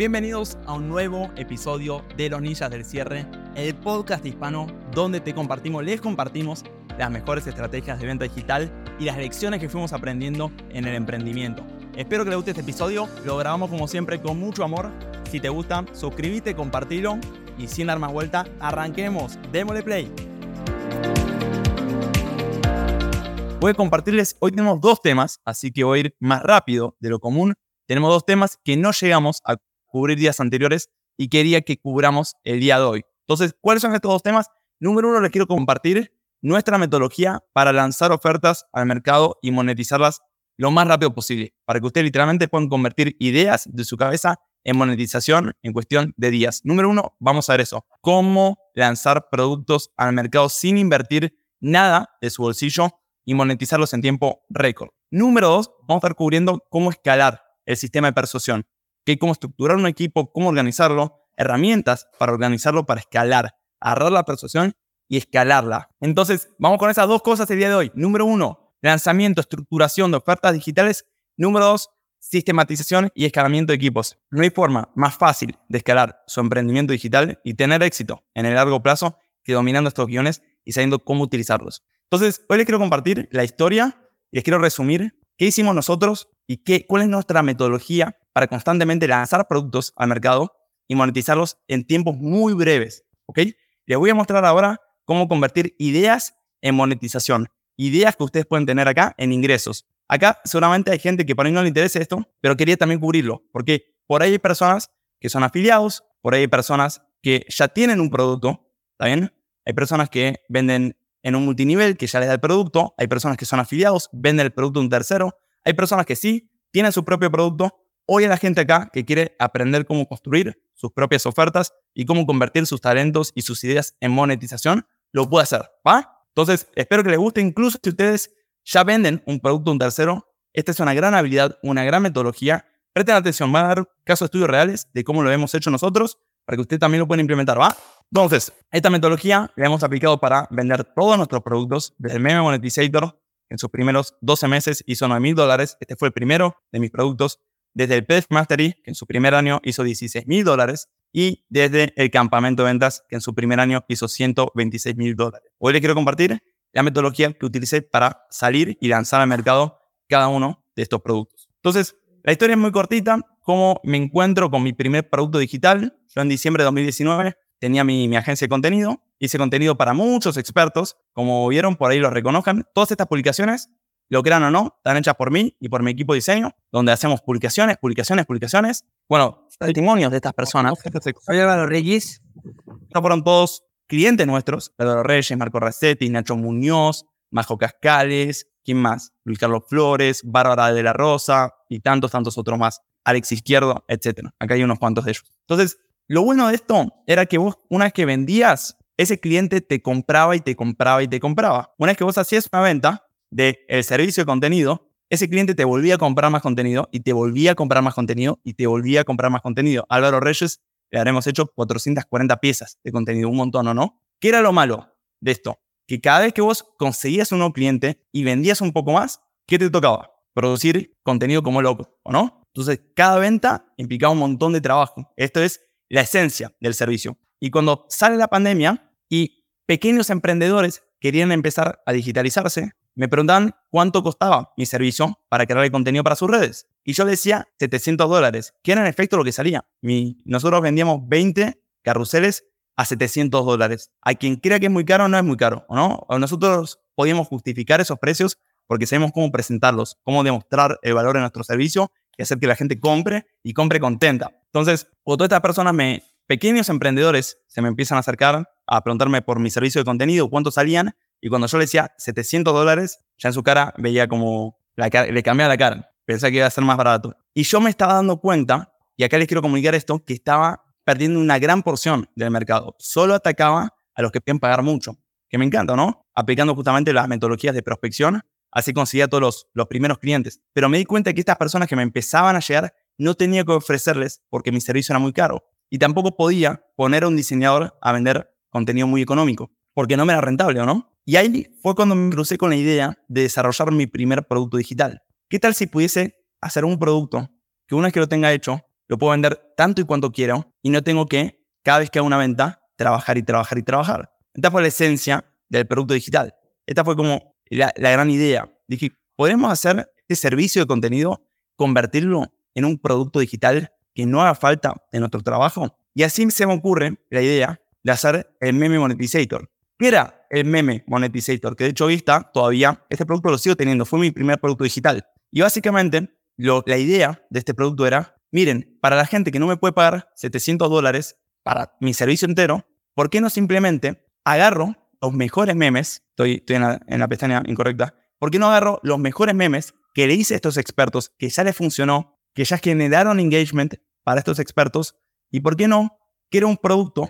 Bienvenidos a un nuevo episodio de Los Ninjas del Cierre, el podcast hispano donde te compartimos, les compartimos las mejores estrategias de venta digital y las lecciones que fuimos aprendiendo en el emprendimiento. Espero que les guste este episodio, lo grabamos como siempre con mucho amor. Si te gusta, suscríbete, compartilo y sin dar más vuelta, arranquemos, démosle play. Voy a compartirles, hoy tenemos dos temas, así que voy a ir más rápido de lo común. Tenemos dos temas que no llegamos a cubrir días anteriores y quería que cubramos el día de hoy. Entonces, ¿cuáles son estos dos temas? Número uno, les quiero compartir nuestra metodología para lanzar ofertas al mercado y monetizarlas lo más rápido posible, para que ustedes literalmente puedan convertir ideas de su cabeza en monetización en cuestión de días. Número uno, vamos a ver eso. Cómo lanzar productos al mercado sin invertir nada de su bolsillo y monetizarlos en tiempo récord. Número dos, vamos a estar cubriendo cómo escalar el sistema de persuasión que cómo estructurar un equipo, cómo organizarlo, herramientas para organizarlo, para escalar, agarrar la persuasión y escalarla. Entonces, vamos con esas dos cosas el día de hoy. Número uno, lanzamiento, estructuración de ofertas digitales. Número dos, sistematización y escalamiento de equipos. No hay forma más fácil de escalar su emprendimiento digital y tener éxito en el largo plazo que dominando estos guiones y sabiendo cómo utilizarlos. Entonces, hoy les quiero compartir la historia y les quiero resumir qué hicimos nosotros y qué, cuál es nuestra metodología para constantemente lanzar productos al mercado y monetizarlos en tiempos muy breves. ¿Ok? Les voy a mostrar ahora cómo convertir ideas en monetización. Ideas que ustedes pueden tener acá en ingresos. Acá seguramente hay gente que por ahí no le interesa esto, pero quería también cubrirlo, porque por ahí hay personas que son afiliados, por ahí hay personas que ya tienen un producto, ¿está bien? Hay personas que venden en un multinivel que ya les da el producto, hay personas que son afiliados, venden el producto a un tercero, hay personas que sí tienen su propio producto, Hoy hay la gente acá que quiere aprender cómo construir sus propias ofertas y cómo convertir sus talentos y sus ideas en monetización, lo puede hacer, ¿va? Entonces, espero que les guste, incluso si ustedes ya venden un producto a un tercero, esta es una gran habilidad, una gran metodología. Presten atención, van a dar casos de estudios reales de cómo lo hemos hecho nosotros para que ustedes también lo puedan implementar, ¿va? Entonces, esta metodología la hemos aplicado para vender todos nuestros productos, desde el Meme Monetizator, en sus primeros 12 meses hizo 9 mil dólares. Este fue el primero de mis productos desde el PDF Mastery, que en su primer año hizo 16 mil dólares, y desde el campamento de ventas, que en su primer año hizo 126 mil dólares. Hoy les quiero compartir la metodología que utilicé para salir y lanzar al mercado cada uno de estos productos. Entonces, la historia es muy cortita. ¿Cómo me encuentro con mi primer producto digital? Yo en diciembre de 2019 tenía mi, mi agencia de contenido. Hice contenido para muchos expertos. Como vieron, por ahí lo reconozcan. Todas estas publicaciones lo crean o no, están hechas por mí y por mi equipo de diseño, donde hacemos publicaciones, publicaciones, publicaciones. Bueno, testimonios de estas personas. Álvaro Reyes. Estos fueron todos clientes nuestros. Álvaro Reyes, Marco Racetti, Nacho Muñoz, Majo Cascales, ¿quién más? Luis Carlos Flores, Bárbara de la Rosa y tantos, tantos otros más. Alex Izquierdo, etc. Acá hay unos cuantos de ellos. Entonces, lo bueno de esto era que vos, una vez que vendías, ese cliente te compraba y te compraba y te compraba. Una vez que vos hacías una venta, del el servicio de contenido, ese cliente te volvía a comprar más contenido y te volvía a comprar más contenido y te volvía a comprar más contenido. Álvaro Reyes le habremos hecho 440 piezas de contenido, un montón o no. ¿Qué era lo malo de esto? Que cada vez que vos conseguías un nuevo cliente y vendías un poco más, ¿qué te tocaba? Producir contenido como loco, ¿o no? Entonces, cada venta implicaba un montón de trabajo. Esto es la esencia del servicio. Y cuando sale la pandemia y pequeños emprendedores querían empezar a digitalizarse, me preguntaban cuánto costaba mi servicio para crear el contenido para sus redes. Y yo decía 700 dólares, que era en efecto lo que salía. nosotros vendíamos 20 carruseles a 700 dólares. A quien crea que es muy caro, no es muy caro, ¿no? nosotros podíamos justificar esos precios porque sabemos cómo presentarlos, cómo demostrar el valor de nuestro servicio y hacer que la gente compre y compre contenta. Entonces, cuando todas estas personas, me, pequeños emprendedores, se me empiezan a acercar a preguntarme por mi servicio de contenido, cuánto salían, y cuando yo le decía 700 dólares, ya en su cara veía como le cambiaba la cara. Pensaba que iba a ser más barato. Y yo me estaba dando cuenta, y acá les quiero comunicar esto, que estaba perdiendo una gran porción del mercado. Solo atacaba a los que pueden pagar mucho. Que me encanta, ¿no? Aplicando justamente las metodologías de prospección, así conseguía todos los, los primeros clientes. Pero me di cuenta que estas personas que me empezaban a llegar no tenía que ofrecerles porque mi servicio era muy caro. Y tampoco podía poner a un diseñador a vender contenido muy económico, porque no me era rentable, ¿o no? Y ahí fue cuando me crucé con la idea de desarrollar mi primer producto digital. ¿Qué tal si pudiese hacer un producto que una vez que lo tenga hecho, lo puedo vender tanto y cuanto quiero y no tengo que, cada vez que hago una venta, trabajar y trabajar y trabajar. Esta fue la esencia del producto digital. Esta fue como la, gran idea. Dije, ¿podemos hacer este servicio de contenido, convertirlo en un producto digital que no haga falta en nuestro trabajo? Y así se me ocurre la idea de hacer el meme monetizator. ¿Qué era el meme monetizator? Que de hecho hoy está todavía, este producto lo sigo teniendo, fue mi primer producto digital. Y básicamente la idea de este producto era, miren, para la gente que no me puede pagar 700 dólares para mi servicio entero, ¿por qué no simplemente agarro los mejores memes? Estoy, estoy en, la, en la pestaña incorrecta. ¿Por qué no agarro los mejores memes que le hice a estos expertos, que ya les funcionó, que ya generaron engagement para estos expertos? ¿Y por qué no quiero un producto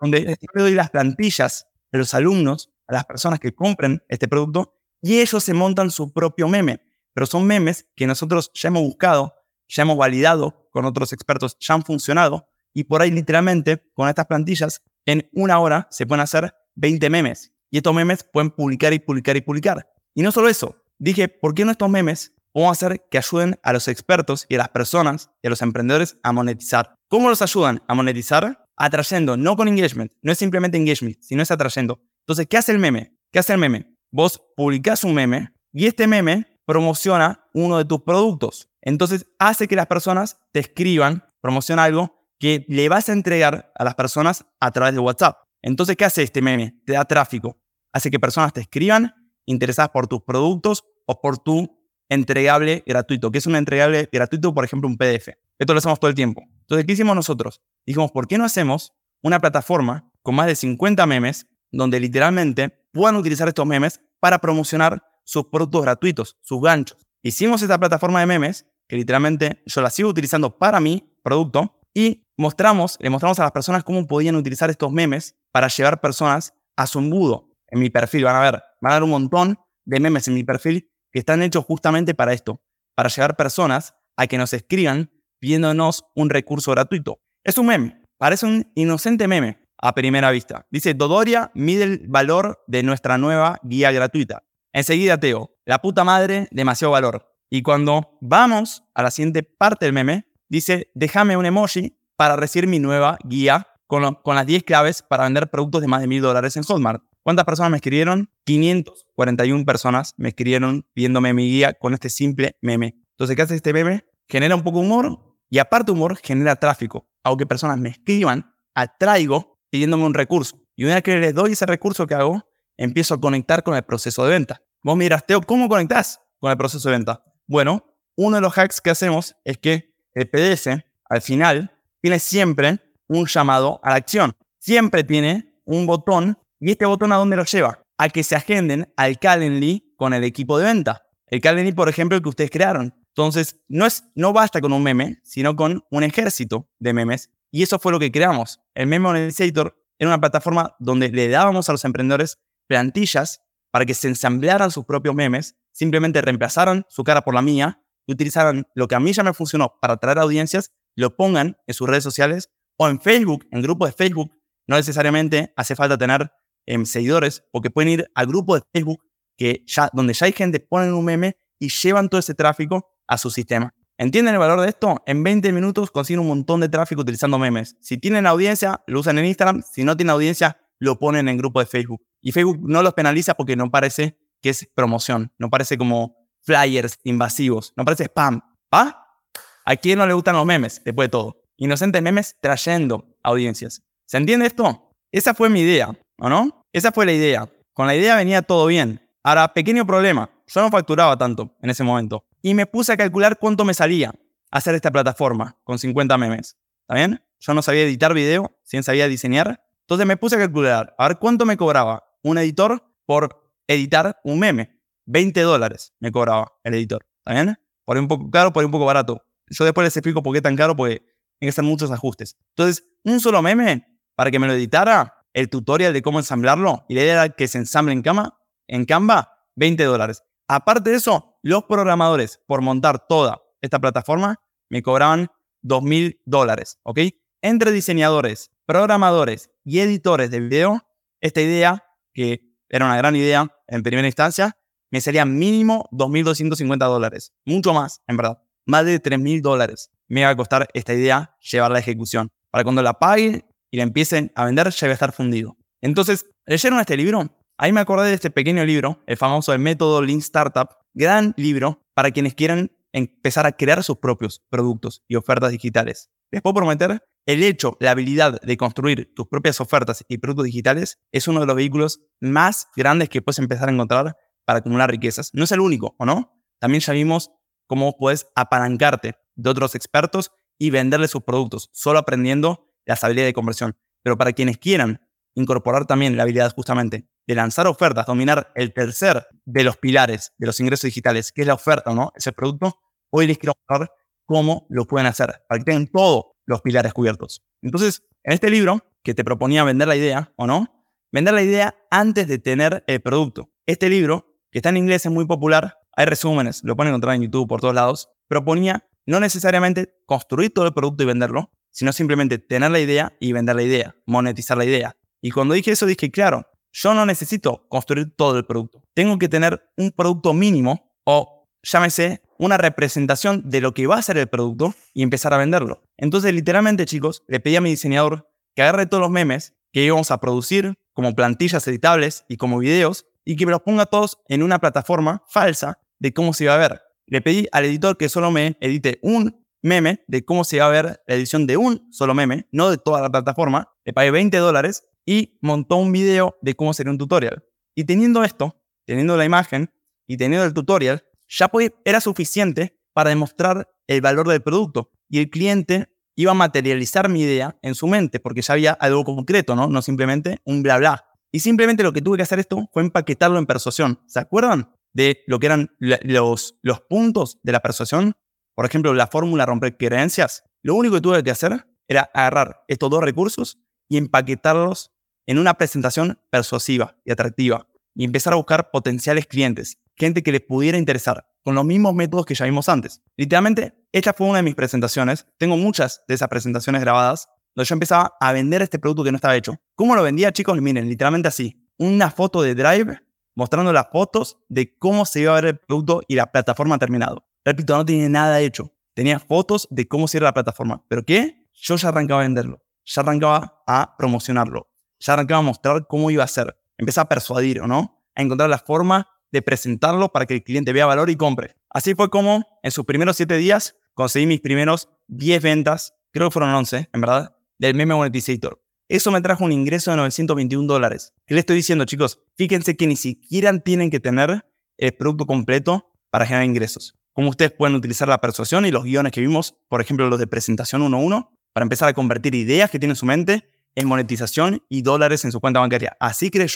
donde le doy las plantillas de los alumnos a las personas que compren este producto y ellos se montan su propio meme? Pero son memes que nosotros ya hemos buscado, ya hemos validado con otros expertos, ya han funcionado y por ahí literalmente con estas plantillas en una hora se pueden hacer 20 memes y estos memes pueden publicar y publicar y publicar. Y no solo eso, dije, ¿por qué no estos memes vamos a hacer que ayuden a los expertos y a las personas y a los emprendedores a monetizar? ¿Cómo los ayudan a monetizar? Atrayendo, no con engagement, no es simplemente engagement, sino es atrayendo. Entonces, ¿qué hace el meme? ¿Qué hace el meme? Vos publicás un meme y este meme promociona uno de tus productos. Entonces, hace que las personas te escriban, promociona algo que le vas a entregar a las personas a través de WhatsApp. Entonces, ¿qué hace este meme? Te da tráfico. Hace que personas te escriban interesadas por tus productos o por tu entregable gratuito. ¿Qué es un entregable gratuito? Por ejemplo, un PDF. Esto lo hacemos todo el tiempo. Entonces, ¿qué hicimos nosotros? Dijimos, ¿por qué no hacemos una plataforma con más de 50 memes donde literalmente puedan utilizar estos memes para promocionar sus productos gratuitos, sus ganchos? Hicimos esta plataforma de memes que literalmente yo la sigo utilizando para mi producto y mostramos, le mostramos a las personas cómo podían utilizar estos memes para llevar personas a su embudo. En mi perfil van a ver, van a ver un montón de memes en mi perfil que están hechos justamente para esto, para llevar personas a que nos escriban pidiéndonos un recurso gratuito. Es un meme, parece un inocente meme a primera vista. Dice, Dodoria mide el valor de nuestra nueva guía gratuita. Enseguida Teo, la puta madre, demasiado valor. Y cuando vamos a la siguiente parte del meme, dice, déjame un emoji para recibir mi nueva guía con, con las 10 claves para vender productos de más de mil dólares en Hotmart. ¿Cuántas personas me escribieron? 541 personas me escribieron pidiéndome mi guía con este simple meme. Entonces, ¿qué hace este meme? Genera un poco humor y aparte humor, genera tráfico. Aunque personas me escriban, atraigo pidiéndome un recurso. Y una vez que les doy ese recurso que hago, empiezo a conectar con el proceso de venta. Vos miras, Teo, ¿cómo conectás con el proceso de venta? Bueno, uno de los hacks que hacemos es que el PDS, al final, tiene siempre un llamado a la acción. Siempre tiene un botón ¿Y este botón a dónde lo lleva? A que se agenden al Calendly con el equipo de venta. El Calendly, por ejemplo, el que ustedes crearon. Entonces, no, es, no basta con un meme, sino con un ejército de memes. Y eso fue lo que creamos. El Meme Monetizator era una plataforma donde le dábamos a los emprendedores plantillas para que se ensamblaran sus propios memes, simplemente reemplazaran su cara por la mía y utilizaran lo que a mí ya me funcionó para atraer audiencias, lo pongan en sus redes sociales o en Facebook, en grupos de Facebook. No necesariamente hace falta tener Em, seguidores, o que pueden ir al grupo de Facebook que ya, donde ya hay gente, ponen un meme y llevan todo ese tráfico a su sistema. ¿Entienden el valor de esto? En 20 minutos consiguen un montón de tráfico utilizando memes. Si tienen audiencia, lo usan en Instagram. Si no tienen audiencia, lo ponen en grupo de Facebook. Y Facebook no los penaliza porque no parece que es promoción. No parece como flyers invasivos. No parece spam. ¿Ah? ¿A quién no le gustan los memes? Después de todo. Inocentes memes trayendo audiencias. ¿Se entiende esto? Esa fue mi idea, ¿o no? Esa fue la idea. Con la idea venía todo bien. Ahora, pequeño problema. Yo no facturaba tanto en ese momento. Y me puse a calcular cuánto me salía hacer esta plataforma con 50 memes. ¿Está bien? Yo no sabía editar video, sí sabía diseñar. Entonces me puse a calcular, a ver cuánto me cobraba un editor por editar un meme. 20 dólares me cobraba el editor. ¿Está bien? Por un poco caro, por un poco barato. Yo después les explico por qué tan caro, porque hay que hacer muchos ajustes. Entonces, un solo meme, para que me lo editara, el tutorial de cómo ensamblarlo y la idea era que se ensamble en, Canva, en Canva, 20 dólares. Aparte de eso, los programadores por montar toda esta plataforma me cobraban 2.000 dólares, ¿ok? Entre diseñadores, programadores y editores de video, esta idea, que era una gran idea en primera instancia, me salía mínimo 2.250 dólares. Mucho más, en verdad. Más de 3.000 dólares me va a costar esta idea llevarla a ejecución. Para cuando la paguen y la empiecen a vender, ya va a estar fundido. Entonces, ¿leyeron este libro? Ahí me acordé de este pequeño libro, el famoso El método Lean Startup. Gran libro para quienes quieran empezar a crear sus propios productos y ofertas digitales. Les puedo prometer, el hecho, la habilidad de construir tus propias ofertas y productos digitales es uno de los vehículos más grandes que puedes empezar a encontrar para acumular riquezas. No es el único, ¿o no? También ya vimos cómo puedes apalancarte de otros expertos y venderles sus productos, solo aprendiendo las habilidades de conversión. Pero para quienes quieran incorporar también la habilidad justamente de lanzar ofertas, dominar el tercer de los pilares de los ingresos digitales, que es la oferta, ¿no? Ese producto, hoy les quiero mostrar cómo lo pueden hacer, para que tengan todos los pilares cubiertos. Entonces, en este libro, que te proponía vender la idea, ¿o no? Vender la idea antes de tener el producto. Este libro, que está en inglés, es muy popular, hay resúmenes, lo pueden encontrar en YouTube por todos lados, proponía no necesariamente construir todo el producto y venderlo, sino simplemente tener la idea y vender la idea, monetizar la idea. Y cuando dije eso, dije, claro, yo no necesito construir todo el producto. Tengo que tener un producto mínimo o llámese una representación de lo que va a ser el producto y empezar a venderlo. Entonces, literalmente, chicos, le pedí a mi diseñador que agarre todos los memes que íbamos a producir como plantillas editables y como videos y que me los ponga todos en una plataforma falsa de cómo se iba a ver. Le pedí al editor que solo me edite un meme de cómo se iba a ver la edición de un solo meme, no de toda la plataforma. Le pagué 20 dólares y montó un video de cómo sería un tutorial. Y teniendo esto, teniendo la imagen y teniendo el tutorial, ya era suficiente para demostrar el valor del producto. Y el cliente iba a materializar mi idea en su mente, porque ya había algo concreto, ¿no? No simplemente un bla bla. Y simplemente lo que tuve que hacer esto fue empaquetarlo en persuasión. ¿Se acuerdan de lo que eran los, los puntos de la persuasión? Por ejemplo, la fórmula romper creencias. Lo único que tuve que hacer era agarrar estos dos recursos y empaquetarlos en una presentación persuasiva y atractiva y empezar a buscar potenciales clientes, gente que les pudiera interesar, con los mismos métodos que ya vimos antes. Literalmente, esta fue una de mis presentaciones. Tengo muchas de esas presentaciones grabadas, donde yo empezaba a vender este producto que no estaba hecho. ¿Cómo lo vendía, chicos? Miren, literalmente así. Una foto de Drive mostrando las fotos de cómo se iba a ver el producto y la plataforma terminado. Repito, no tenía nada hecho. Tenía fotos de cómo se la plataforma. ¿Pero qué? Yo ya arrancaba a venderlo. Ya arrancaba a promocionarlo. Ya arrancaba a mostrar cómo iba a ser. Empecé a persuadir, ¿o no? A encontrar la forma de presentarlo para que el cliente vea valor y compre. Así fue como en sus primeros 7 días conseguí mis primeros 10 ventas, creo que fueron 11, en verdad, del meme monetizator. Eso me trajo un ingreso de 921 dólares. ¿Qué le estoy diciendo, chicos? Fíjense que ni siquiera tienen que tener el producto completo para generar ingresos. Como ustedes pueden utilizar la persuasión y los guiones que vimos, por ejemplo, los de presentación 1-1, para empezar a convertir ideas que tiene en su mente en monetización y dólares en su cuenta bancaria. Así creé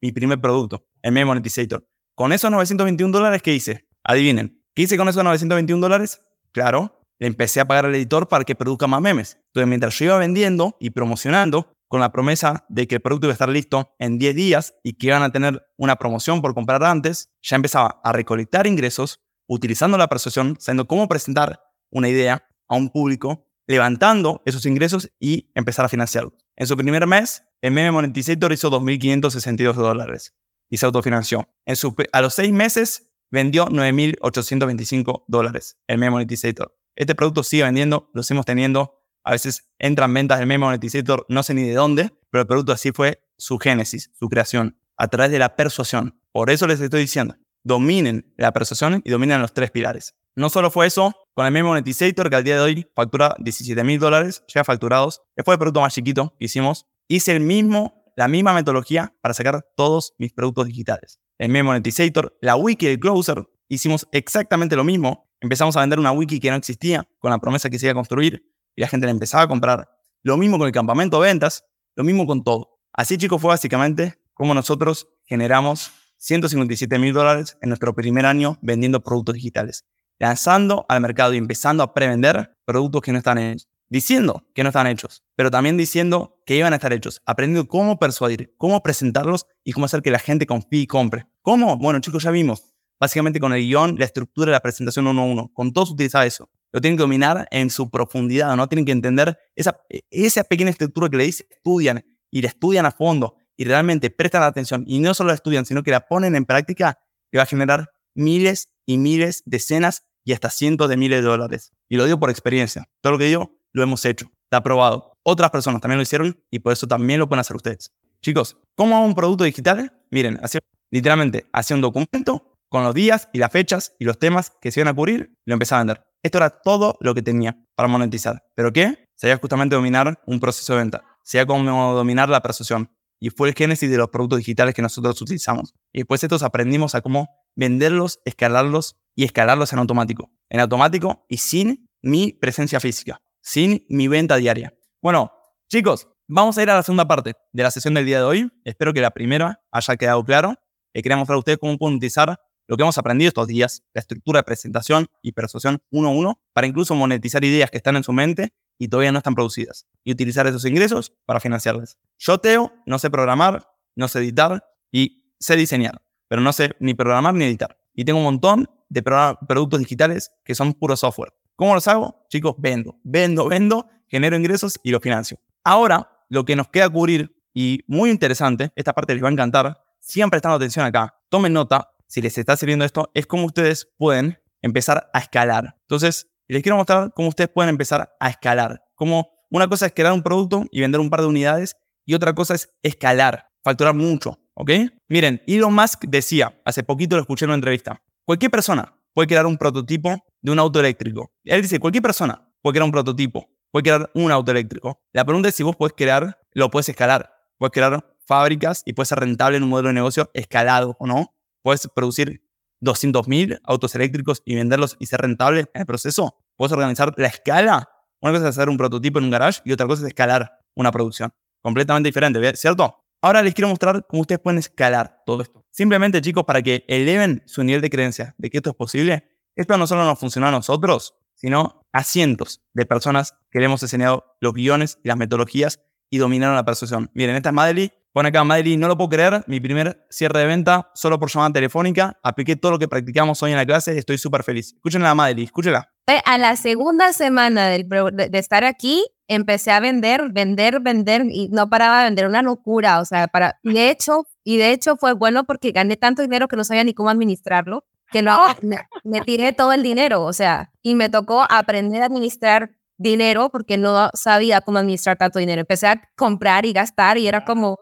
mi primer producto, el meme monetizator. Con esos 921 dólares, ¿qué hice? Adivinen. ¿Qué hice con esos 921 dólares? Claro, le empecé a pagar al editor para que produzca más memes. Entonces, mientras yo iba vendiendo y promocionando, con la promesa de que el producto iba a estar listo en 10 días y que iban a tener una promoción por comprar antes, ya empezaba a recolectar ingresos utilizando la persuasión, sabiendo cómo presentar una idea a un público, levantando esos ingresos y empezar a financiarlo. En su primer mes, meme monetizator hizo 2.562 dólares y se autofinanció. En a los seis meses vendió 9.825 dólares el Meme Monetizator. Este producto sigue vendiendo, lo seguimos teniendo. A veces entran ventas del Meme Monetizator, no sé ni de dónde, pero el producto así fue su génesis, su creación, a través de la persuasión. Por eso les estoy diciendo, dominen la persuasión y dominen los tres pilares. No solo fue eso, con el Meme Monetizator, que al día de hoy factura 17 mil dólares, ya facturados, fue el producto más chiquito que hicimos, hice el mismo la misma metodología para sacar todos mis productos digitales. En Mi Monetizator, la wiki de Closer, hicimos exactamente lo mismo. Empezamos a vender una wiki que no existía, con la promesa que se iba a construir, y la gente la empezaba a comprar. Lo mismo con el campamento de ventas, lo mismo con todo. Así, chicos, fue básicamente como nosotros generamos 157 mil dólares en nuestro primer año vendiendo productos digitales, lanzando al mercado y empezando a prevender productos que no están en diciendo que no están hechos, pero también diciendo que iban a estar hechos, aprendiendo cómo persuadir, cómo presentarlos y cómo hacer que la gente confíe y compre. ¿Cómo? Bueno, chicos, ya vimos. Básicamente con el guion, la estructura de la presentación uno a uno. Con todos utilizaba eso. Lo tienen que dominar en su profundidad, ¿no? Tienen que entender esa, esa pequeña estructura que le dice, estudian y la estudian a fondo y realmente prestan atención y no solo la estudian, sino que la ponen en práctica, que va a generar miles y miles, decenas y hasta cientos de miles de dólares. Y lo digo por experiencia. Todo lo que digo lo hemos hecho. Está probado. Otras personas también lo hicieron y por eso también lo pueden hacer ustedes. Chicos, ¿cómo hago un producto digital? Miren, así, literalmente, hacía un documento con los días y las fechas y los temas que se iban a cubrir, lo empecé a vender. Esto era todo lo que tenía para monetizar. ¿Pero qué? Sería justamente dominar un proceso de venta. Sería como dominar la persuasión. Y fue el génesis de los productos digitales que nosotros utilizamos. Y después estos aprendimos a cómo venderlos, escalarlos y escalarlos en automático. En automático y sin mi presencia física, sin mi venta diaria. Bueno, chicos, vamos a ir a la segunda parte de la sesión del día de hoy. Espero que la primera haya quedado claro. Eh, quería mostrar a ustedes cómo pueden utilizar lo que hemos aprendido estos días, la estructura de presentación y persuasión uno a uno, para incluso monetizar ideas que están en su mente y todavía no están producidas, y utilizar esos ingresos para financiarlas. Yo, Teo, no sé programar, no sé editar y sé diseñar, pero no sé ni programar ni editar. Y tengo un montón de productos digitales que son puro software. ¿Cómo los hago? Chicos, vendo, vendo, vendo, genero ingresos y los financio. Ahora, lo que nos queda cubrir, y muy interesante, esta parte les va a encantar, siempre estando atención acá, tomen nota, si les está sirviendo esto, es cómo ustedes pueden empezar a escalar. Entonces, les quiero mostrar cómo ustedes pueden empezar a escalar. Como una cosa es crear un producto y vender un par de unidades y otra cosa es escalar, facturar mucho, ¿ok? Miren, Elon Musk decía, hace poquito lo escuché en una entrevista, cualquier persona puede crear un prototipo de un auto eléctrico. Él dice, cualquier persona puede crear un prototipo, puede crear un auto eléctrico. La pregunta es si vos puedes crear, lo puedes escalar. Puedes crear fábricas y puede ser rentable en un modelo de negocio escalado o no puedes producir 200.000 autos eléctricos y venderlos y ser rentable en el proceso. Puedes organizar la escala. Una cosa es hacer un prototipo en un garage y otra cosa es escalar una producción. Completamente diferente, ¿cierto? Ahora les quiero mostrar cómo ustedes pueden escalar todo esto. Simplemente, chicos, para que eleven su nivel de creencia de que esto es posible, esto no solo nos funciona a nosotros, sino a cientos de personas que le hemos enseñado los guiones y las metodologías y dominaron la persuasión. Miren, esta es Madely, Pone acá, Madrid, no lo puedo creer, mi primer cierre de venta solo por llamada telefónica. Apliqué todo lo que practicamos hoy en la clase, estoy súper feliz. Escúchenla, Madrid, escúchela. A la segunda semana de, estar aquí, empecé a vender, vender, vender y no paraba de vender, una locura. O sea, para, y de hecho, y de hecho fue bueno porque gané tanto dinero que no sabía ni cómo administrarlo, que no, me tiré todo el dinero. O sea, y me tocó aprender a administrar dinero porque no sabía cómo administrar tanto dinero. Empecé a comprar y gastar y era como,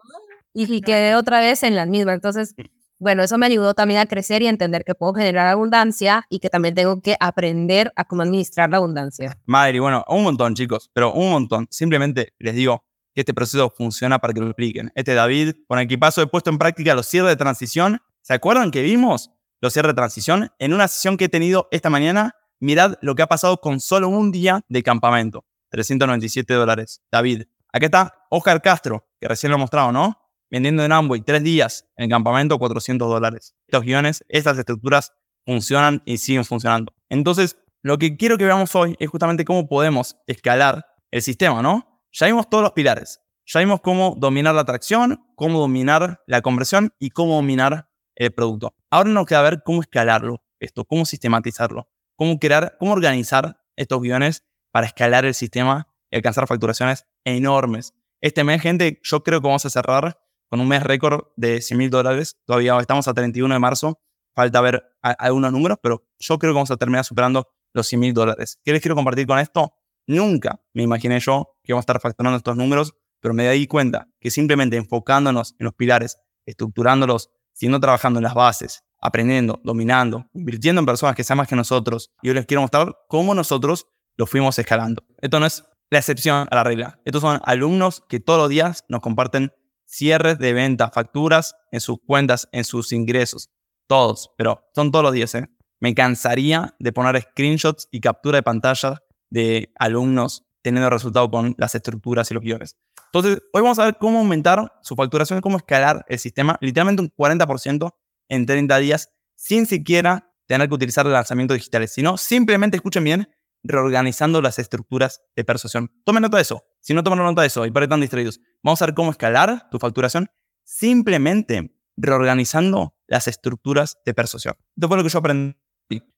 y quedé otra vez en la misma. Entonces, bueno, eso me ayudó también a crecer y entender que puedo generar abundancia y que también tengo que aprender a cómo administrar la abundancia. Madre, bueno, un montón, chicos, pero un montón. Simplemente les digo que este proceso funciona para que lo expliquen. Este David, con equipazo he puesto en práctica los cierres de transición. ¿Se acuerdan que vimos los cierres de transición? En una sesión que he tenido esta mañana, mirad lo que ha pasado con solo un día de campamento. 397 dólares. David. Aquí está Oscar Castro, que recién lo he mostrado, ¿no? Vendiendo en Amway tres días en el campamento 400 dólares. Estos guiones, estas estructuras funcionan y siguen funcionando. Entonces, lo que quiero que veamos hoy es justamente cómo podemos escalar el sistema, ¿no? Ya vimos todos los pilares. Ya vimos cómo dominar la atracción, cómo dominar la conversión y cómo dominar el producto. Ahora nos queda ver cómo escalarlo, esto, cómo sistematizarlo, cómo crear, cómo organizar estos guiones para escalar el sistema y alcanzar facturaciones enormes. Este mes, gente, yo creo que vamos a cerrar con un mes récord de 100 mil dólares. Todavía estamos a 31 de marzo. Falta ver algunos números, pero yo creo que vamos a terminar superando los 100 mil dólares. ¿Qué les quiero compartir con esto? Nunca me imaginé yo que íbamos a estar facturando estos números, pero me di cuenta que simplemente enfocándonos en los pilares, estructurándolos, sino trabajando en las bases, aprendiendo, dominando, invirtiendo en personas que sean más que nosotros. Y hoy les quiero mostrar cómo nosotros lo fuimos escalando. Esto no es la excepción a la regla. Estos son alumnos que todos los días nos comparten cierres de venta, facturas en sus cuentas, en sus ingresos. Todos, pero son todos los días. ¿eh? Me cansaría de poner screenshots y captura de pantalla de alumnos teniendo resultado con las estructuras y los guiones. Entonces, hoy vamos a ver cómo aumentar su facturación, cómo escalar el sistema, literalmente un 40% en 30 días, sin siquiera tener que utilizar lanzamientos digitales, sino simplemente, escuchen bien, reorganizando las estructuras de persuasión. Tomen nota de eso. Si no toman nota de eso y por están distraídos, vamos a ver cómo escalar tu facturación simplemente reorganizando las estructuras de persuasión. Esto fue lo que yo aprendí.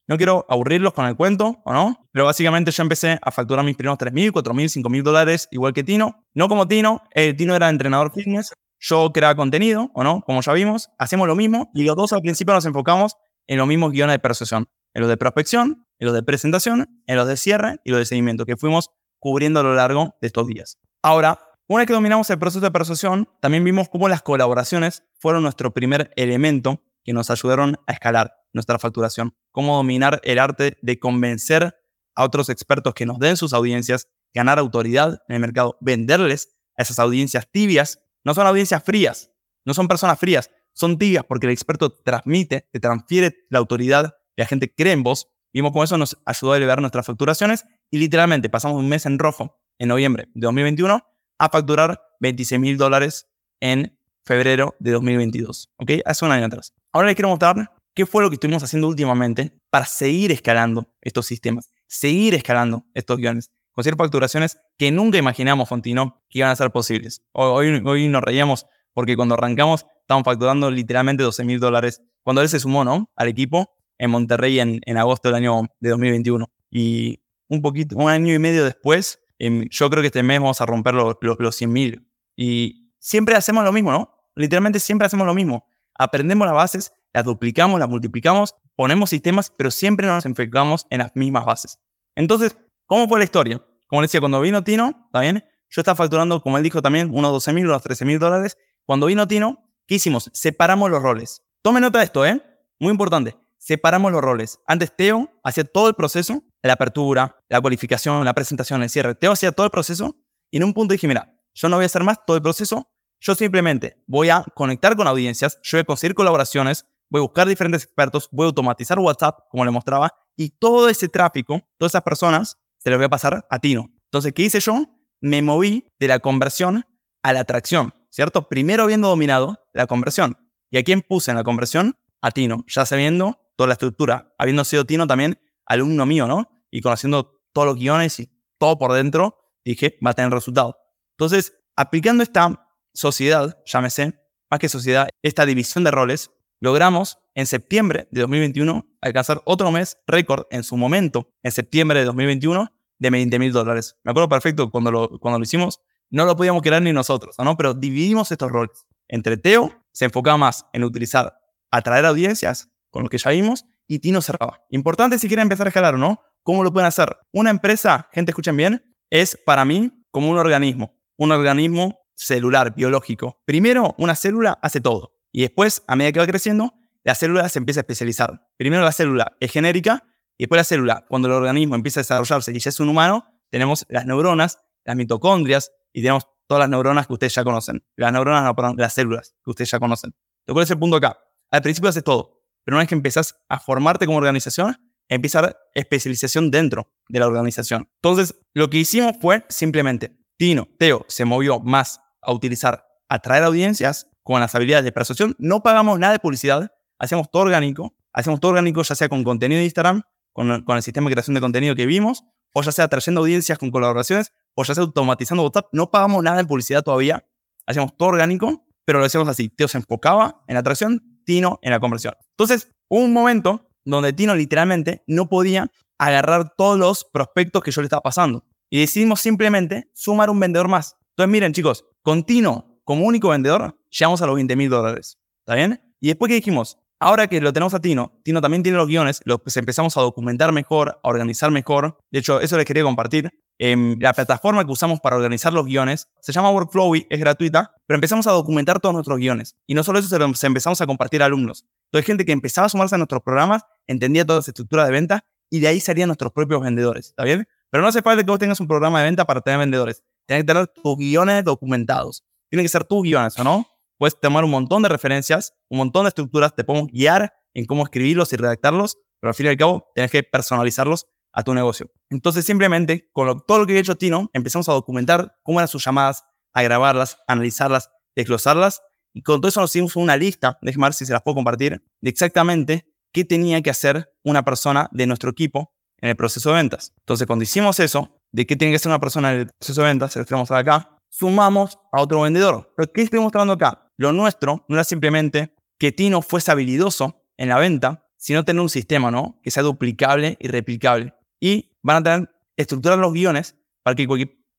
No quiero aburrirlos con el cuento, ¿o no? Pero básicamente yo empecé a facturar mis primeros 3.000, 4.000, 5.000 dólares, igual que Tino. No como Tino, eh, Tino era entrenador fitness, yo creaba contenido, ¿o no? Como ya vimos, hacemos lo mismo y los dos al principio nos enfocamos en los mismos guiones de persuasión, en los de prospección en los de presentación, en los de cierre y los de seguimiento, que fuimos cubriendo a lo largo de estos días. Ahora, una vez que dominamos el proceso de persuasión, también vimos cómo las colaboraciones fueron nuestro primer elemento que nos ayudaron a escalar nuestra facturación. Cómo dominar el arte de convencer a otros expertos que nos den sus audiencias, ganar autoridad en el mercado, venderles a esas audiencias tibias. No son audiencias frías, no son personas frías, son tibias porque el experto transmite, te transfiere la autoridad la gente cree en vos. Vimos cómo eso nos ayudó a elevar nuestras facturaciones y literalmente pasamos un mes en rojo, en noviembre de 2021, a facturar 26 mil dólares en febrero de 2022. ¿Ok? Hace un año atrás. Ahora les quiero mostrar qué fue lo que estuvimos haciendo últimamente para seguir escalando estos sistemas, seguir escalando estos guiones, conseguir facturaciones que nunca imaginamos, Fontino, que iban a ser posibles. Hoy, hoy nos reíamos porque cuando arrancamos estábamos facturando literalmente 12 mil dólares. Cuando él se sumó, ¿no? Al equipo en Monterrey en, en agosto del año de 2021. Y un poquito, un año y medio después, em, yo creo que este mes vamos a romper los, los, 100 mil. Y siempre hacemos lo mismo, ¿no? Literalmente siempre hacemos lo mismo. Aprendemos las bases, las duplicamos, las multiplicamos, ponemos sistemas, pero siempre nos enfocamos en las mismas bases. Entonces, ¿cómo fue la historia? Como decía, cuando vino Tino, ¿está bien? Yo estaba facturando, como él dijo también, unos 12 mil, unos 13 mil dólares. Cuando vino Tino, ¿qué hicimos? Separamos los roles. Tome nota de esto, ¿eh? Muy importante separamos los roles. Antes Teo hacía todo el proceso, la apertura, la cualificación, la presentación, el cierre. Teo hacía todo el proceso y en un punto dije, mira, yo no voy a hacer más todo el proceso, yo simplemente voy a conectar con audiencias, yo voy a conseguir colaboraciones, voy a buscar diferentes expertos, voy a automatizar WhatsApp, como le mostraba, y todo ese tráfico, todas esas personas, se les voy a pasar a Tino. Entonces, ¿qué hice yo? Me moví de la conversión a la atracción, ¿cierto? Primero habiendo dominado la conversión. ¿Y a quién puse en la conversión? A Tino, ya sabiendo toda la estructura. Habiendo sido Tino también alumno mío, ¿no? Y conociendo todos los guiones y todo por dentro, dije, va a tener resultado. Entonces, aplicando esta sociedad, llámese, más que sociedad, esta división de roles, logramos en septiembre de 2021 alcanzar otro mes récord en su momento, en septiembre de 2021, de 20 mil dólares. Me acuerdo perfecto cuando lo, cuando lo hicimos, no lo podíamos crear ni nosotros, ¿no? Pero dividimos estos roles. Entre Teo se enfocaba más en utilizar, atraer audiencias con lo que ya vimos, y Tino cerraba. Importante si quieren empezar a escalar o no, ¿cómo lo pueden hacer? Una empresa, gente, escuchen bien, es para mí como un organismo, un organismo celular, biológico. Primero, una célula hace todo, y después, a medida que va creciendo, la célula se empieza a especializar. Primero la célula es genérica, y después la célula, cuando el organismo empieza a desarrollarse y ya es un humano, tenemos las neuronas, las mitocondrias, y tenemos todas las neuronas que ustedes ya conocen. Las neuronas, no, perdón, las células que ustedes ya conocen. ¿Cuál es el punto acá? Al principio hace todo. Pero una vez que empezás a formarte como organización, empieza a especialización dentro de la organización. Entonces, lo que hicimos fue simplemente, Tino, Teo se movió más a utilizar, atraer audiencias con las habilidades de persuasión. No pagamos nada de publicidad, hacemos todo orgánico. Hacemos todo orgánico ya sea con contenido de Instagram, con, el sistema de creación de contenido que vimos, o ya sea trayendo audiencias con colaboraciones, o ya sea automatizando WhatsApp. No pagamos nada en publicidad todavía. Hacemos todo orgánico, pero lo hacemos así. Teo se enfocaba en la atracción, Tino en la conversión. Entonces, hubo un momento donde Tino literalmente no podía agarrar todos los prospectos que yo le estaba pasando. Y decidimos simplemente sumar un vendedor más. Entonces, miren, chicos, con Tino como único vendedor, llegamos a los 20 mil dólares. ¿Está bien? Y después que dijimos, ahora que lo tenemos a Tino, Tino también tiene los guiones, los pues empezamos a documentar mejor, a organizar mejor. De hecho, eso les quería compartir. Em, la plataforma que usamos para organizar los guiones se llama Workflowy, es gratuita, pero empezamos a documentar todos nuestros guiones. Y no solo eso, se, empezamos a compartir a alumnos. Entonces, gente que empezaba a sumarse a nuestros programas, entendía toda esa estructura de venta y de ahí salían nuestros propios vendedores. ¿Está bien? Pero no hace falta que vos tengas un programa de venta para tener vendedores. Tienes que tener tus guiones documentados. Tienen que ser tus guiones, ¿o no? Puedes tomar un montón de referencias, un montón de estructuras, te podemos guiar en cómo escribirlos y redactarlos, pero al fin y al cabo tienes que personalizarlos a tu negocio. Entonces, simplemente, con todo lo que ha hecho Tino, empezamos a documentar cómo eran sus llamadas, a grabarlas, a analizarlas, desglosarlas. Y con todo eso nos hicimos una lista, déjeme ver si se las puedo compartir, de exactamente qué tenía que hacer una persona de nuestro equipo en el proceso de ventas. Entonces, cuando hicimos eso, de qué tiene que ser una persona en el proceso de ventas, se lo tenemos acá, sumamos a otro vendedor. Pero ¿qué estoy mostrando acá? Lo nuestro no era simplemente que Tino fuese habilidoso en la venta, sino tener un sistema, ¿no? Que sea duplicable y replicable y van a tener estructurar los guiones para que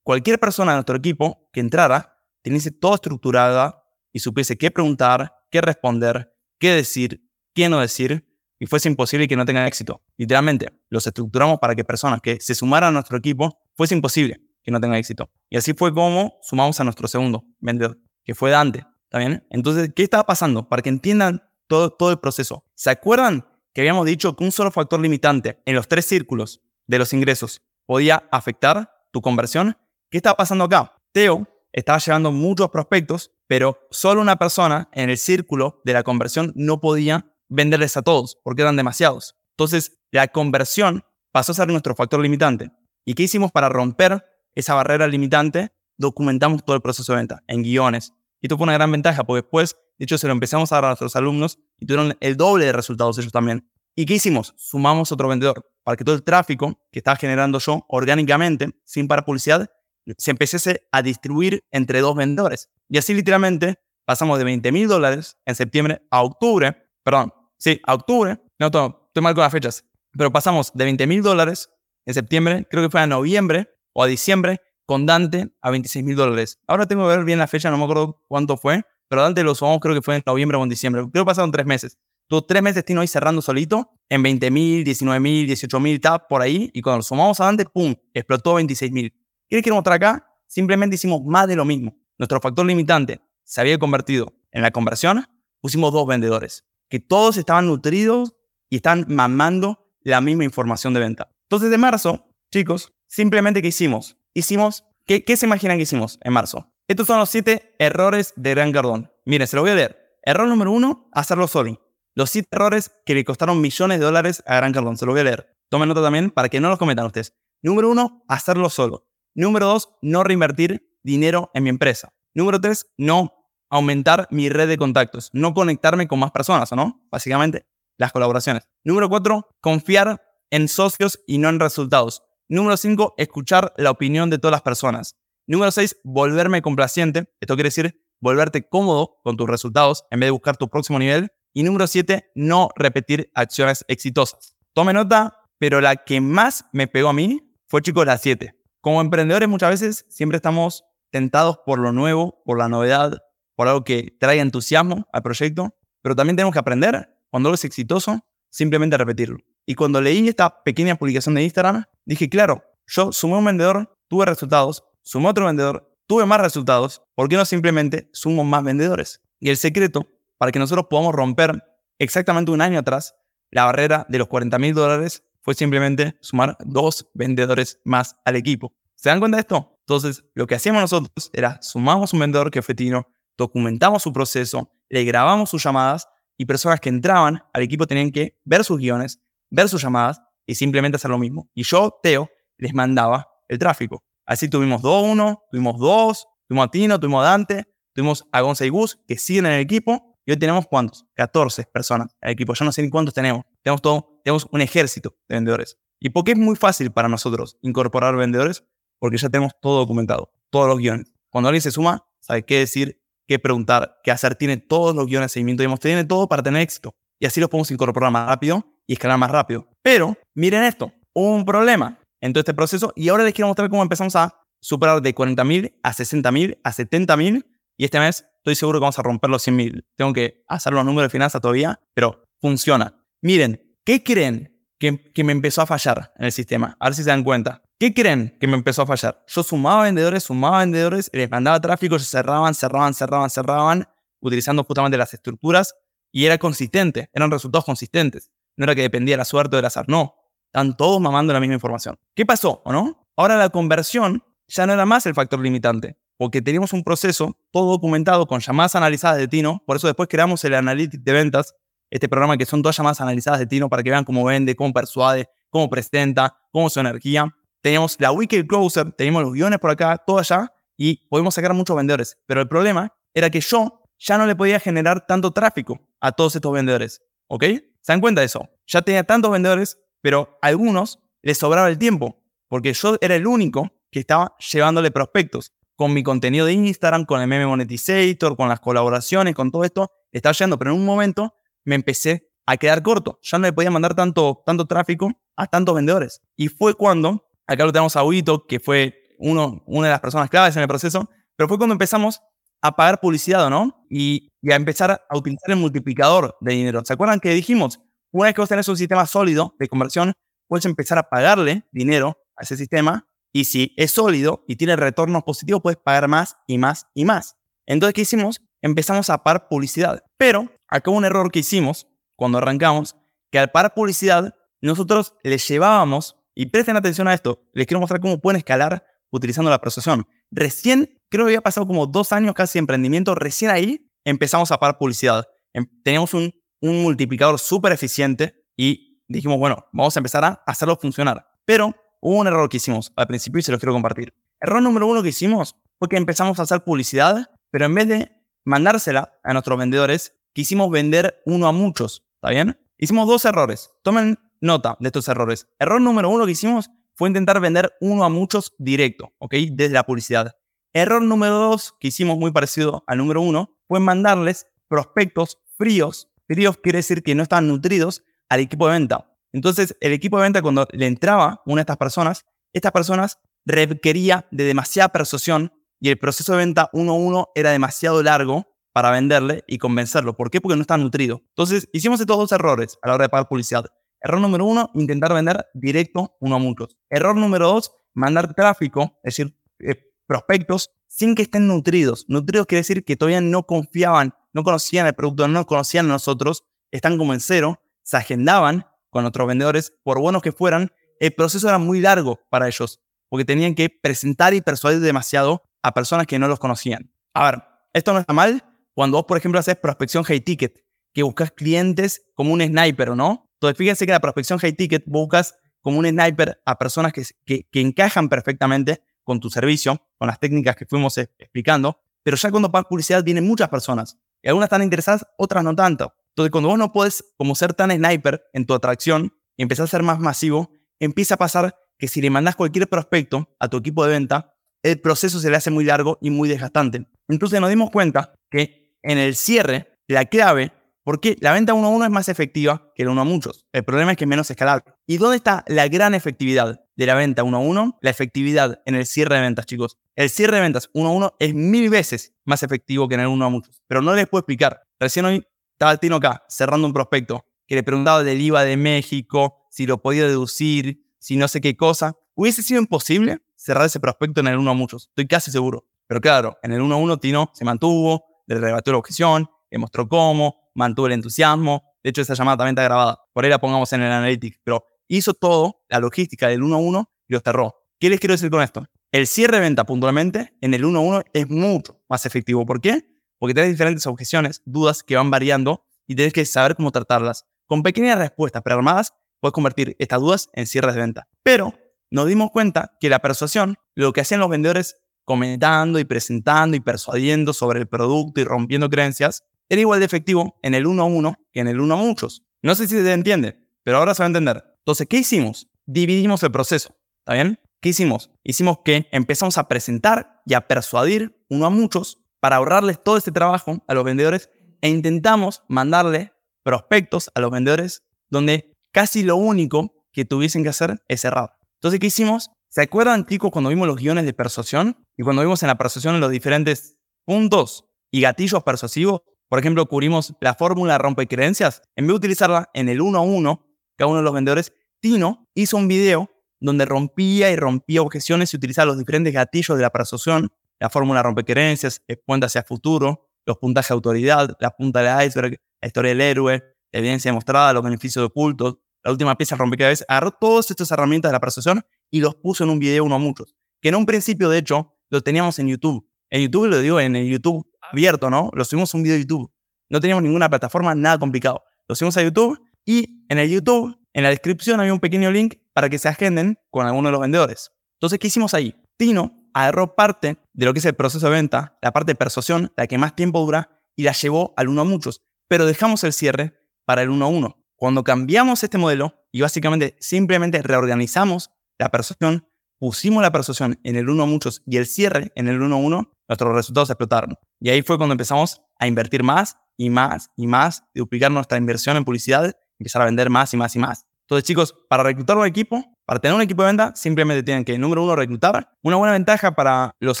cualquier, persona de nuestro equipo que entrara teniese todo estructurada y supiese qué preguntar, qué responder, qué decir, qué no decir. y fuese imposible que no tengan éxito. Literalmente, los estructuramos para que personas que se sumaran a nuestro equipo fuese imposible que no tengan éxito. Y así fue como sumamos a nuestro segundo vendedor, que fue Dante. ¿Está bien? Entonces, ¿qué estaba pasando? Para que entiendan todo, todo el proceso. ¿Se acuerdan que habíamos dicho que un solo factor limitante en los tres círculos de los ingresos podía afectar tu conversión? ¿Qué estaba pasando acá? Teo estaba llevando muchos prospectos, pero solo una persona en el círculo de la conversión no podía venderles a todos porque eran demasiados. Entonces, la conversión pasó a ser nuestro factor limitante. ¿Y qué hicimos para romper esa barrera limitante? Documentamos todo el proceso de venta en guiones. Y esto fue una gran ventaja porque después, de hecho, se lo empezamos a dar a nuestros alumnos y tuvieron el doble de resultados ellos también. ¿Y qué hicimos? Sumamos otro vendedor para que todo el tráfico que estaba generando yo orgánicamente, sin para publicidad, se empezase a distribuir entre dos vendedores. Y así literalmente pasamos de 20 mil dólares en septiembre a octubre, perdón, sí, a octubre, no, estoy mal con las fechas, pero pasamos de 20 mil dólares en septiembre, creo que fue a noviembre o a diciembre, con Dante a 26 mil dólares. Ahora tengo que ver bien la fecha, no me acuerdo cuánto fue, pero Dante lo sumamos creo que fue en noviembre o en diciembre. Creo que pasaron tres meses. Tuvo tres meses Tino ahí cerrando solito en 20 mil, 19 mil, 18 mil, por ahí. Y cuando lo sumamos a Dante, ¡pum! Explotó 26 mil. ¿Qué quiero mostrar acá? Simplemente hicimos más de lo mismo. Nuestro factor limitante se había convertido en la conversión. Pusimos dos vendedores que todos estaban nutridos y están mamando la misma información de venta. Entonces, de marzo, chicos, simplemente ¿qué hicimos? Hicimos, ¿qué, ¿qué se imaginan que hicimos en marzo? Estos son los siete errores de Gran Cardón. Miren, se lo voy a leer. Error número uno, hacerlo solo. Los siete errores que le costaron millones de dólares a Gran Cardón. Se lo voy a leer. Tomen nota también para que no los cometan ustedes. Número uno, hacerlo solo. Número dos, no reinvertir dinero en mi empresa. Número tres, no aumentar mi red de contactos, no conectarme con más personas, ¿no? Básicamente, las colaboraciones. Número cuatro, confiar en socios y no en resultados. Número cinco, escuchar la opinión de todas las personas. Número seis, volverme complaciente. Esto quiere decir volverte cómodo con tus resultados en vez de buscar tu próximo nivel. Y número siete, no repetir acciones exitosas. Tome nota, pero la que más me pegó a mí fue, chicos, la siete. Como emprendedores muchas veces siempre estamos tentados por lo nuevo, por la novedad, por algo que traiga entusiasmo al proyecto, pero también tenemos que aprender, cuando algo es exitoso, simplemente repetirlo. Y cuando leí esta pequeña publicación de Instagram, dije, claro, yo sumé un vendedor, tuve resultados, sumé otro vendedor, tuve más resultados, ¿por qué no simplemente sumo más vendedores? Y el secreto para que nosotros podamos romper exactamente un año atrás la barrera de los 40 mil dólares fue simplemente sumar dos vendedores más al equipo. ¿Se dan cuenta de esto? Entonces, lo que hacíamos nosotros era sumamos un vendedor que fue Tino, documentamos su proceso, le grabamos sus llamadas y personas que entraban al equipo tenían que ver sus guiones, ver sus llamadas y simplemente hacer lo mismo. Y yo, Teo, les mandaba el tráfico. Así tuvimos 2-1, tuvimos 2, tuvimos a Tino, tuvimos a Dante, tuvimos a Gonza y Gus que siguen en el equipo. Y hoy tenemos cuántos? 14 personas en el equipo. Ya no sé ni cuántos tenemos. Tenemos todo, tenemos un ejército de vendedores. ¿Y por qué es muy fácil para nosotros incorporar vendedores? Porque ya tenemos todo documentado, todos los guiones. Cuando alguien se suma, sabe qué decir, qué preguntar, qué hacer. Tiene todos los guiones de seguimiento, digamos, tiene todo para tener éxito. Y así los podemos incorporar más rápido y escalar más rápido. Pero miren esto, un problema en todo este proceso y ahora les quiero mostrar cómo empezamos a superar de 40.000 a 60.000 a 70.000 y este mes estoy seguro que vamos a romper los 100.000. Tengo que hacer los números de finanzas todavía, pero funciona. Miren, ¿qué creen que, que me empezó a fallar en el sistema? A ver si se dan cuenta. ¿Qué creen que me empezó a fallar? Yo sumaba vendedores, sumaba vendedores, les mandaba tráfico, se cerraban, cerraban, cerraban, cerraban, utilizando justamente las estructuras y era consistente, eran resultados consistentes. No era que dependía de la suerte o del azar, no. Están todos mamando la misma información. ¿Qué pasó o no? Ahora la conversión ya no era más el factor limitante, porque teníamos un proceso todo documentado con llamadas analizadas de Tino, por eso después creamos el Analytics de Ventas, este programa que son todas llamadas analizadas de Tino para que vean cómo vende, cómo persuade, cómo presenta, cómo su energía teníamos la Wiki Closer, teníamos los guiones por acá, todo allá, y podemos sacar muchos vendedores. Pero el problema era que yo ya no le podía generar tanto tráfico a todos estos vendedores. ¿Ok? ¿Se dan cuenta de eso? Ya tenía tantos vendedores, pero a algunos les sobraba el tiempo, porque yo era el único que estaba llevándole prospectos. Con mi contenido de Instagram, con el meme monetizator, con las colaboraciones, con todo esto, estaba yendo, pero en un momento me empecé a quedar corto. Ya no le podía mandar tanto, tanto tráfico a tantos vendedores. Y fue cuando Acá lo tenemos a Huito, que fue uno, una de las personas claves en el proceso, pero fue cuando empezamos a pagar publicidad, ¿no? Y, y, a empezar a utilizar el multiplicador de dinero. ¿Se acuerdan que dijimos? una vez que vos tenés un sistema sólido de conversión, puedes empezar a pagarle dinero a ese sistema y si es sólido y tiene retornos positivos, puedes pagar más y más y más. Entonces, ¿qué hicimos? Empezamos a pagar publicidad. Pero acá un error que hicimos cuando arrancamos, que al pagar publicidad, nosotros les llevábamos, y presten atención a esto, les quiero mostrar cómo pueden escalar utilizando la persuasión. Recién, creo que había pasado como dos años casi de emprendimiento, recién ahí empezamos a pagar publicidad. Em, teníamos un, un multiplicador súper eficiente y dijimos, bueno, vamos a empezar a hacerlo funcionar. Pero hubo un error que hicimos al principio y se los quiero compartir. Error número uno que hicimos fue que empezamos a hacer publicidad, pero en vez de mandársela a nuestros vendedores, quisimos vender uno a muchos. ¿Está bien? Hicimos dos errores. Tomen nota de estos errores. Error número uno que hicimos fue intentar vender uno a muchos directo, ¿ok? Desde la publicidad. Error número dos que hicimos muy parecido al número uno fue mandarles prospectos fríos. Fríos quiere decir que no estaban nutridos al equipo de venta. Entonces, el equipo de venta, cuando le entraba una de estas personas, estas personas requería de demasiada persuasión y el proceso de venta uno a uno era demasiado largo para venderle y convencerlo. ¿Por qué? Porque no está nutrido. Entonces, hicimos estos dos errores a la hora de pagar publicidad. Error número uno, intentar vender directo uno a muchos. Error número dos, mandar tráfico, es decir, eh, prospectos sin que estén nutridos. Nutridos quiere decir que todavía no confiaban, no conocían el producto, no conocían a nosotros, están como en cero, se agendaban con otros vendedores, por buenos que fueran, el proceso era muy largo para ellos, porque tenían que presentar y persuadir demasiado a personas que no los conocían. A ver, esto no está mal cuando vos, por ejemplo, haces prospección high ticket, que buscas clientes como un sniper, ¿no? Entonces, fíjense que la prospección high ticket buscas como un sniper a personas que, que, que encajan perfectamente con tu servicio, con las técnicas que fuimos explicando, pero ya cuando pagas publicidad vienen muchas personas. Y algunas están interesadas, otras no tanto. Entonces, cuando vos no puedes como ser tan sniper en tu atracción y empezás a ser más masivo, empieza a pasar que si le mandas cualquier prospecto a tu equipo de venta, el proceso se le hace muy largo y muy desgastante. Entonces nos dimos cuenta que en el cierre, la clave, porque la venta uno a uno es más efectiva que el uno a muchos. El problema es que es menos escalable. ¿Y dónde está la gran efectividad de la venta uno a uno? La efectividad en el cierre de ventas, chicos. El cierre de ventas uno a uno es mil veces más efectivo que en el uno a muchos. Pero no les puedo explicar. Recién hoy estaba Tino acá, cerrando un prospecto, que le preguntaba del IVA de México, si lo podía deducir, si no sé qué cosa. Hubiese sido imposible cerrar ese prospecto en el 1 a muchos, estoy casi seguro. Pero claro, en el 1 a 1 Tino se mantuvo, le rebatió la objeción, le mostró cómo, mantuvo el entusiasmo. De hecho, esa llamada también está grabada. Por ahí la pongamos en el Analytics. Pero hizo todo, la logística del 1 a 1 y lo cerró. ¿Qué les quiero decir con esto? El cierre de venta puntualmente en el 1 a 1 es mucho más efectivo. ¿Por qué? porque tienes diferentes objeciones, dudas que van variando y tienes que saber cómo tratarlas. Con pequeñas respuestas prearmadas, puedes convertir estas dudas en cierres de venta. Pero nos dimos cuenta que la persuasión, lo que hacían los vendedores comentando y presentando y persuadiendo sobre el producto y rompiendo creencias, era igual de efectivo en el uno a uno que en el uno a muchos. No sé si se entiende, pero ahora se va a entender. Entonces, ¿qué hicimos? Dividimos el proceso. ¿Está bien? ¿Qué hicimos? Hicimos que empezamos a presentar y a persuadir uno a muchos para ahorrarles todo este trabajo a los vendedores e intentamos mandarle prospectos a los vendedores donde casi lo único que tuviesen que hacer es cerrar. Entonces, ¿qué hicimos? ¿Se acuerdan, chicos, cuando vimos los guiones de persuasión y cuando vimos en la persuasión los diferentes puntos y gatillos persuasivos? Por ejemplo, cubrimos la fórmula rompecreencias. En vez de utilizarla en el uno a uno, cada uno de los vendedores, Tino hizo un video donde rompía y rompía objeciones y utilizaba los diferentes gatillos de la persuasión la fórmula rompequerencias, el puente hacia futuro, los puntajes de autoridad, la punta del iceberg, la historia del héroe, evidencia demostrada, los beneficios ocultos, la última pieza rompecabezas, agarró todas estas herramientas de la persuasión y los puso en un video uno a muchos. Que en un principio, de hecho, lo teníamos en YouTube. En YouTube lo digo en el YouTube abierto, ¿no? Lo subimos un video de YouTube. No teníamos ninguna plataforma, nada complicado. Lo subimos a YouTube y en el YouTube, en la descripción, había un pequeño link para que se agenden con alguno de los vendedores. Entonces, ¿qué hicimos ahí? Tino agarró parte de lo que es el proceso de venta, la parte de persuasión, la que más tiempo dura, y la llevó al uno a muchos. Pero dejamos el cierre para el uno a uno. Cuando cambiamos este modelo y básicamente simplemente reorganizamos la persuasión, pusimos la persuasión en el uno a muchos y el cierre en el uno a uno, nuestros resultados explotaron. Y ahí fue cuando empezamos a invertir más y más y más, duplicar nuestra inversión en publicidad, empezar a vender más y más y más. Entonces, chicos, para reclutar un equipo, para tener un equipo de venta, simplemente tienen que, número uno, reclutar. Una buena ventaja para los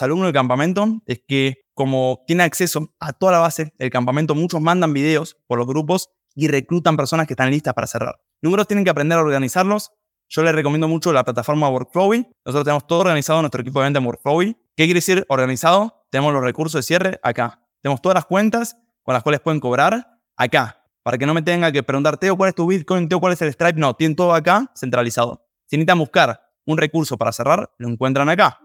alumnos del campamento es que como tienen acceso a toda la base del campamento, muchos mandan videos por los grupos y reclutan personas que están listas para cerrar. Número dos, tienen que aprender a organizarlos. Yo les recomiendo mucho la plataforma Workflowy. Nosotros tenemos todo organizado en nuestro equipo de venta en Workflowy. ¿Qué quiere decir organizado? Tenemos los recursos de cierre acá. Tenemos todas las cuentas con las cuales pueden cobrar acá. Para que no me tenga que preguntar, Teo, ¿cuál es tu Bitcoin? Teo, ¿cuál es el Stripe? No, tienen todo acá centralizado. Si necesitan buscar un recurso para cerrar, lo encuentran acá.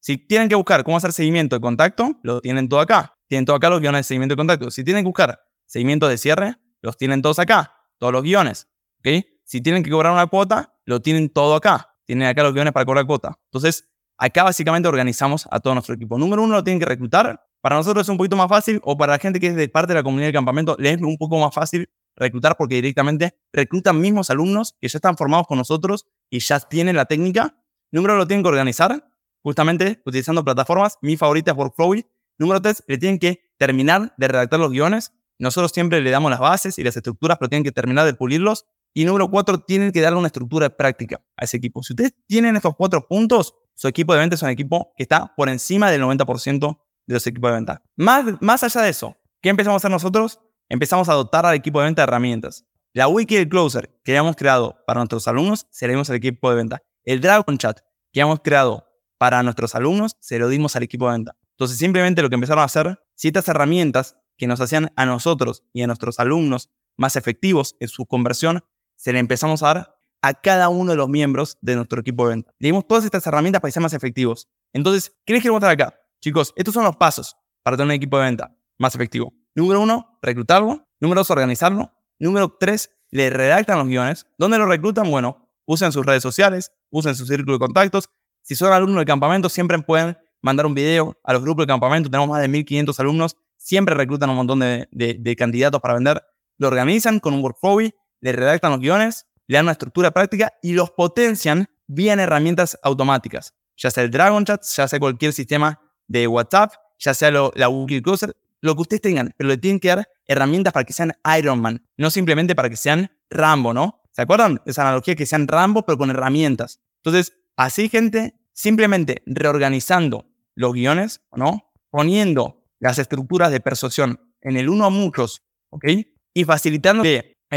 Si tienen que buscar cómo hacer seguimiento de contacto, lo tienen todo acá. Tienen todo acá los guiones de seguimiento de contacto. Si tienen que buscar seguimiento de cierre, los tienen todos acá. Todos los guiones. ¿ok? Si tienen que cobrar una cuota, lo tienen todo acá. Tienen acá los guiones para cobrar cuota. Entonces, acá básicamente organizamos a todo nuestro equipo. Número uno, lo tienen que reclutar. Para nosotros es un poquito más fácil, o para la gente que es de parte de la comunidad del campamento, les es un poco más fácil reclutar porque directamente reclutan mismos alumnos que ya están formados con nosotros y ya tienen la técnica. Número lo tienen que organizar, justamente utilizando plataformas. Mi favorita es Workflowy. Número tres, le tienen que terminar de redactar los guiones. Nosotros siempre le damos las bases y las estructuras, pero tienen que terminar de pulirlos. Y número cuatro, tienen que darle una estructura práctica a ese equipo. Si ustedes tienen estos cuatro puntos, su equipo de venta es un equipo que está por encima del 90% de los equipos de venta. Más, más allá de eso, ¿qué empezamos a hacer nosotros? Empezamos a dotar al equipo de venta de herramientas. La Wiki Closer que habíamos creado para nuestros alumnos, se lo dimos al equipo de venta. El Dragon Chat que habíamos creado para nuestros alumnos, se lo dimos al equipo de venta. Entonces, simplemente lo que empezaron a hacer, ciertas herramientas que nos hacían a nosotros y a nuestros alumnos más efectivos en su conversión, se le empezamos a dar a cada uno de los miembros de nuestro equipo de venta. Le dimos todas estas herramientas para que sean más efectivos. Entonces, ¿qué les quiero mostrar acá? Chicos, estos son los pasos para tener un equipo de venta más efectivo. Número uno, reclutarlo. Número dos, organizarlo. Número tres, le redactan los guiones. ¿Dónde lo reclutan? Bueno, usen sus redes sociales, usen su círculo de contactos. Si son alumnos del campamento, siempre pueden mandar un video a los grupos de campamento. Tenemos más de 1500 alumnos. Siempre reclutan un montón de, candidatos para vender. Lo organizan con un workflow, le redactan los guiones, le dan una estructura práctica y los potencian vía herramientas automáticas. Ya sea el Dragon Chat, ya sea cualquier sistema de WhatsApp, ya sea la Google Closer, lo que ustedes tengan, pero le tienen que dar herramientas para que sean Iron Man, no simplemente para que sean Rambo, ¿no? ¿Se acuerdan? Esa analogía que sean Rambo, pero con herramientas. Entonces, así, gente, simplemente reorganizando los guiones, ¿no? Poniendo las estructuras de persuasión en el uno a muchos, ¿ok? Y facilitando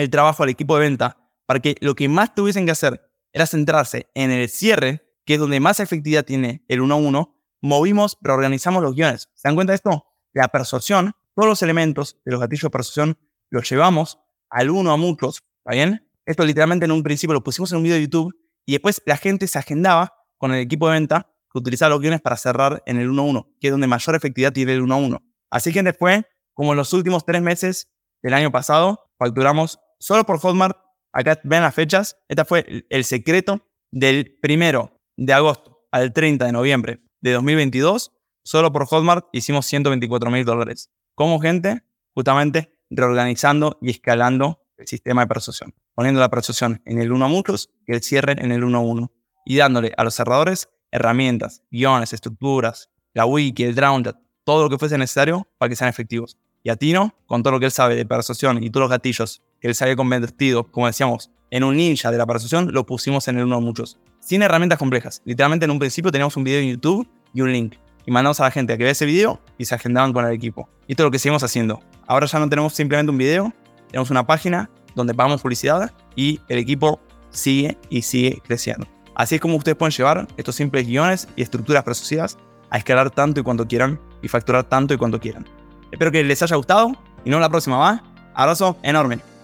el trabajo al equipo de venta para que lo que más tuviesen que hacer era centrarse en el cierre, que es donde más efectividad tiene el uno a uno, movimos, reorganizamos los guiones. ¿Se dan cuenta de esto? La persuasión, todos los elementos de los gatillos de persuasión los llevamos al uno a muchos, ¿está bien? Esto literalmente en un principio lo pusimos en un video de YouTube y después la gente se agendaba con el equipo de venta que utilizaba los guiones para cerrar en el 1-1, que es donde mayor efectividad tiene el 1-1. Así que después, como en los últimos tres meses del año pasado, facturamos solo por Hotmart, acá ven las fechas, este fue el secreto del primero de agosto al 30 de noviembre de 2022, solo por Hotmart hicimos 124 mil dólares. Como gente, justamente reorganizando y escalando el sistema de persuasión, poniendo la persuasión en el 1 a muchos y el cierre en el 1 a 1 y dándole a los cerradores herramientas, guiones, estructuras, la wiki, el drown, todo lo que fuese necesario para que sean efectivos. Y a Tino, con todo lo que él sabe de persuasión y todos los gatillos él se había convertido, como decíamos, en un ninja de la persuasión, lo pusimos en el 1 a muchos sin herramientas complejas. Literalmente en un principio teníamos un video en YouTube y un link. Y mandamos a la gente a que vea ese video y se agendaban con el equipo. Y esto es lo que seguimos haciendo. Ahora ya no tenemos simplemente un video, tenemos una página donde pagamos publicidad y el equipo sigue y sigue creciendo. Así es como ustedes pueden llevar estos simples guiones y estructuras preasociadas a escalar tanto y cuanto quieran y facturar tanto y cuanto quieran. Espero que les haya gustado y nos vemos la próxima, ¿va? Abrazo enorme.